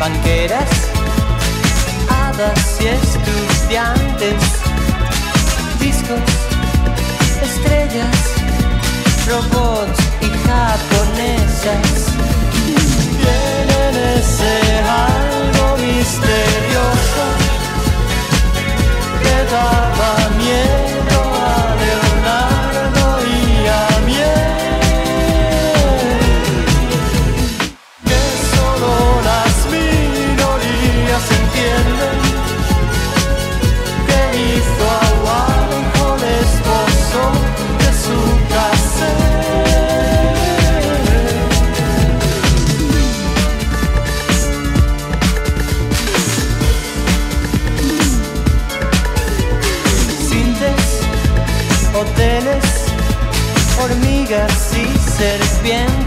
banqueras, hadas y estudiantes, discos, estrellas, robots. digas si seres bien.